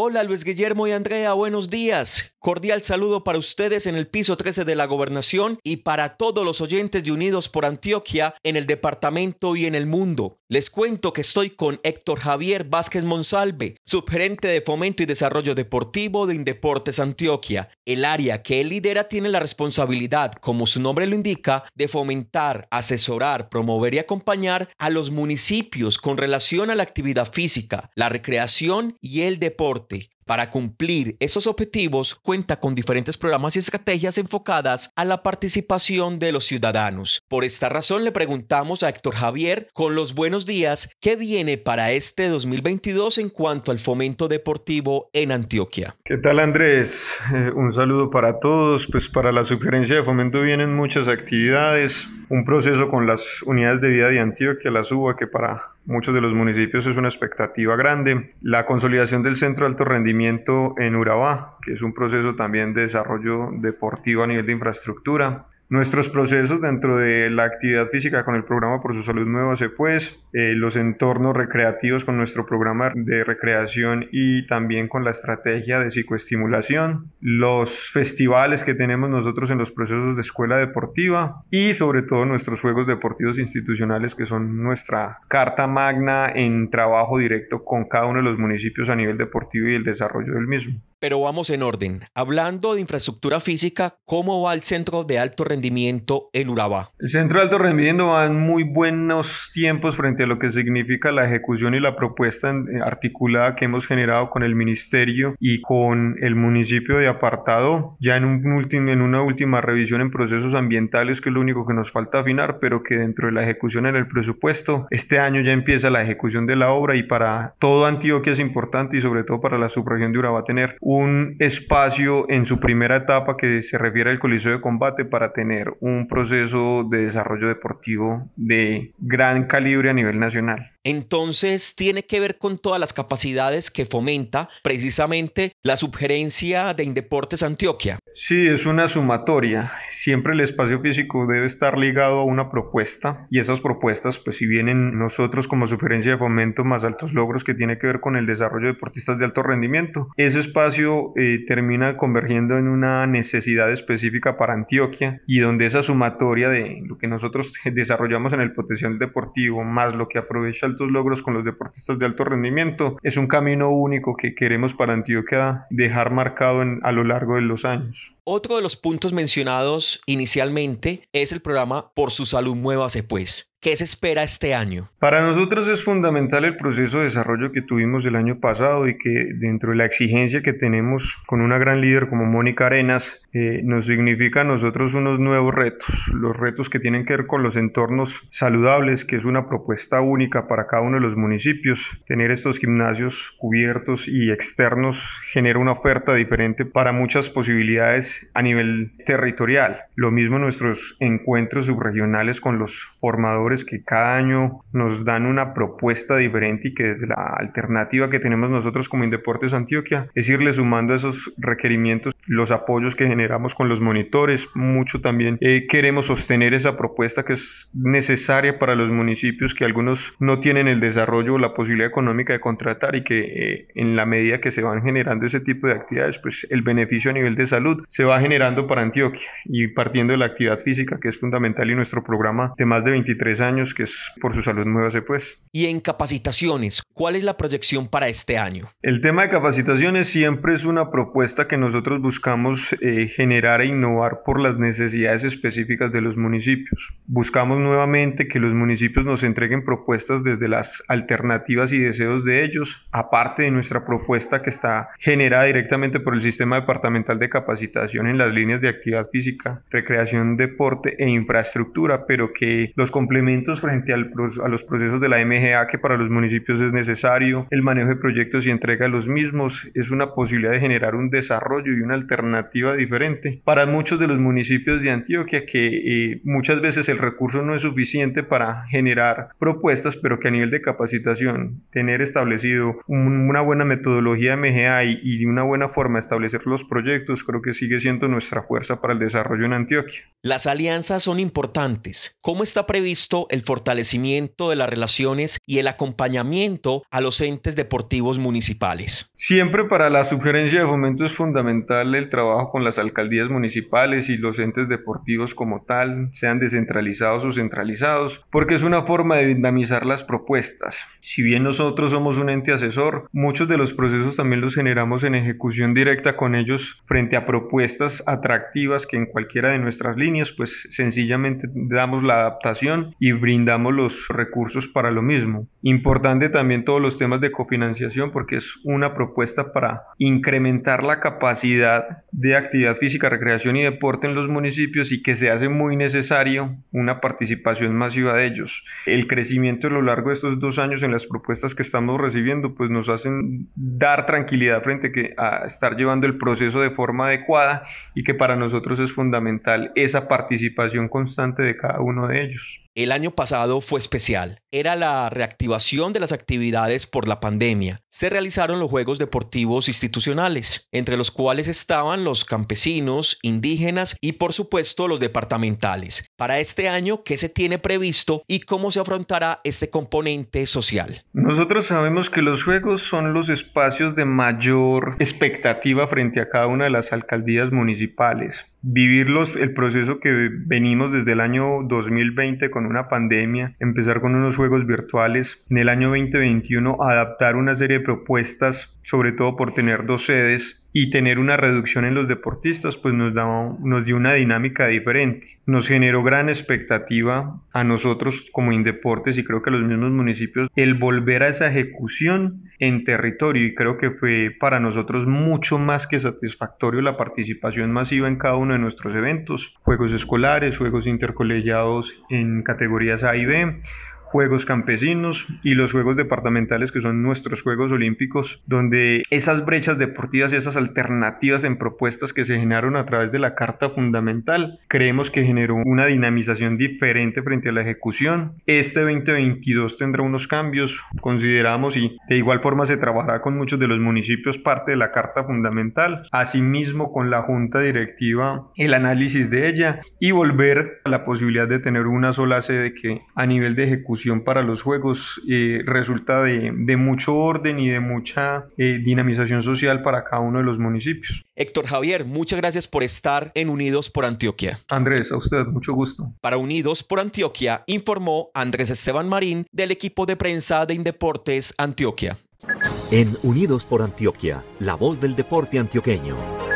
Hola Luis Guillermo y Andrea, buenos días. Cordial saludo para ustedes en el piso 13 de la gobernación y para todos los oyentes de Unidos por Antioquia en el departamento y en el mundo. Les cuento que estoy con Héctor Javier Vázquez Monsalve, subgerente de Fomento y Desarrollo Deportivo de Indeportes Antioquia. El área que él lidera tiene la responsabilidad, como su nombre lo indica, de fomentar, asesorar, promover y acompañar a los municipios con relación a la actividad física, la recreación y el deporte para cumplir esos objetivos, cuenta con diferentes programas y estrategias enfocadas a la participación de los ciudadanos. Por esta razón le preguntamos a Héctor Javier, con los buenos días, ¿qué viene para este 2022 en cuanto al fomento deportivo en Antioquia? ¿Qué tal Andrés? Eh, un saludo para todos. Pues para la sugerencia de fomento vienen muchas actividades, un proceso con las unidades de vida de Antioquia, la SUBA, que para muchos de los municipios es una expectativa grande. La consolidación del centro de alto rendimiento en Urabá, que es un proceso también de desarrollo deportivo a nivel de infraestructura. Nuestros procesos dentro de la actividad física con el programa Por su Salud Nueva se pues, eh, los entornos recreativos con nuestro programa de recreación y también con la estrategia de psicoestimulación, los festivales que tenemos nosotros en los procesos de escuela deportiva y sobre todo nuestros juegos deportivos institucionales que son nuestra carta magna en trabajo directo con cada uno de los municipios a nivel deportivo y el desarrollo del mismo. Pero vamos en orden. Hablando de infraestructura física, ¿cómo va el centro de alto rendimiento en Urabá? El centro de alto rendimiento va en muy buenos tiempos frente a lo que significa la ejecución y la propuesta eh, articulada que hemos generado con el ministerio y con el municipio de Apartado, ya en, un en una última revisión en procesos ambientales, que es lo único que nos falta afinar, pero que dentro de la ejecución en el presupuesto, este año ya empieza la ejecución de la obra y para todo Antioquia es importante y sobre todo para la subregión de Urabá tener un espacio en su primera etapa que se refiere al coliseo de combate para tener un proceso de desarrollo deportivo de gran calibre a nivel nacional. Entonces tiene que ver con todas las capacidades que fomenta precisamente la subgerencia de Indeportes Antioquia. Sí, es una sumatoria. Siempre el espacio físico debe estar ligado a una propuesta y esas propuestas, pues si vienen nosotros como sugerencia de fomento más altos logros que tiene que ver con el desarrollo de deportistas de alto rendimiento, ese espacio eh, termina convergiendo en una necesidad específica para Antioquia y donde esa sumatoria de lo que nosotros desarrollamos en el potencial deportivo más lo que aprovecha el logros con los deportistas de alto rendimiento. Es un camino único que queremos para Antioquia dejar marcado a lo largo de los años. Otro de los puntos mencionados inicialmente es el programa Por su salud muévase pues. ¿Qué se espera este año? Para nosotros es fundamental el proceso de desarrollo que tuvimos el año pasado y que dentro de la exigencia que tenemos con una gran líder como Mónica Arenas, eh, nos significa a nosotros unos nuevos retos, los retos que tienen que ver con los entornos saludables, que es una propuesta única para cada uno de los municipios. Tener estos gimnasios cubiertos y externos genera una oferta diferente para muchas posibilidades a nivel territorial. Lo mismo nuestros encuentros subregionales con los formadores que cada año nos dan una propuesta diferente y que desde la alternativa que tenemos nosotros como Indeportes Antioquia es irle sumando esos requerimientos los apoyos que generamos con los monitores. Mucho también eh, queremos sostener esa propuesta que es necesaria para los municipios que algunos no tienen el desarrollo o la posibilidad económica de contratar y que eh, en la medida que se van generando ese tipo de actividades, pues el beneficio a nivel de salud se va generando para Antioquia y partiendo de la actividad física que es fundamental y nuestro programa de más de 23 años, que es por su salud muévase pues. Y en capacitaciones, ¿cuál es la proyección para este año? El tema de capacitaciones siempre es una propuesta que nosotros buscamos eh, generar e innovar por las necesidades específicas de los municipios. Buscamos nuevamente que los municipios nos entreguen propuestas desde las alternativas y deseos de ellos, aparte de nuestra propuesta que está generada directamente por el sistema departamental de capacitación en las líneas de actividad física, recreación, deporte e infraestructura, pero que los complementos frente al, a los procesos de la MGA que para los municipios es necesario, el manejo de proyectos y entrega de los mismos es una posibilidad de generar un desarrollo y una alternativa diferente para muchos de los municipios de Antioquia que eh, muchas veces el recurso no es suficiente para generar propuestas, pero que a nivel de capacitación, tener establecido una buena metodología MGA y, y una buena forma de establecer los proyectos, creo que sigue siendo nuestra fuerza para el desarrollo en Antioquia. Las alianzas son importantes. ¿Cómo está previsto supuesto, el fortalecimiento de las relaciones y el acompañamiento a los entes deportivos municipales. Siempre para la sugerencia de fomento es fundamental el trabajo con las alcaldías municipales y los entes deportivos como tal, sean descentralizados o centralizados, porque es una forma de dinamizar las propuestas. Si bien nosotros somos un ente asesor, muchos de los procesos también los generamos en ejecución directa con ellos frente a propuestas atractivas que en cualquiera de nuestras líneas, pues sencillamente damos la adaptación y brindamos los recursos para lo mismo. Importante también todos los temas de cofinanciación porque es una propuesta para incrementar la capacidad de actividad física, recreación y deporte en los municipios y que se hace muy necesario una participación masiva de ellos. El crecimiento a lo largo de estos dos años en las propuestas que estamos recibiendo pues nos hacen dar tranquilidad frente a estar llevando el proceso de forma adecuada y que para nosotros es fundamental esa participación constante de cada uno de ellos. El año pasado fue especial. Era la reactivación de las actividades por la pandemia. Se realizaron los Juegos Deportivos Institucionales, entre los cuales estaban los campesinos, indígenas y por supuesto los departamentales. Para este año, ¿qué se tiene previsto y cómo se afrontará este componente social? Nosotros sabemos que los Juegos son los espacios de mayor expectativa frente a cada una de las alcaldías municipales vivir el proceso que venimos desde el año 2020 con una pandemia, empezar con unos juegos virtuales, en el año 2021 adaptar una serie de propuestas, sobre todo por tener dos sedes y tener una reducción en los deportistas, pues nos, da, nos dio una dinámica diferente. Nos generó gran expectativa a nosotros como Indeportes y creo que a los mismos municipios el volver a esa ejecución en territorio y creo que fue para nosotros mucho más que satisfactorio la participación masiva en cada uno de nuestros eventos, juegos escolares, juegos intercolegiados en categorías A y B, Juegos Campesinos y los Juegos Departamentales, que son nuestros Juegos Olímpicos, donde esas brechas deportivas y esas alternativas en propuestas que se generaron a través de la Carta Fundamental, creemos que generó una dinamización diferente frente a la ejecución. Este 2022 tendrá unos cambios, consideramos, y de igual forma se trabajará con muchos de los municipios parte de la Carta Fundamental, asimismo con la Junta Directiva, el análisis de ella y volver a la posibilidad de tener una sola sede que a nivel de ejecución para los juegos eh, resulta de, mucho orden y de mucha eh, dinamización social para cada uno de los municipios. Héctor Javier, muchas gracias por estar en Unidos por Antioquia. Andrés, a usted, mucho gusto. Para Unidos por Antioquia, informó Andrés Esteban Marín del equipo de prensa de Indeportes Antioquia. En Unidos por Antioquia, la voz del deporte antioqueño.